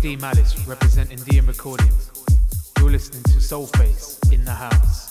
D Malice representing DM Recordings. You're listening to Soulface in the house.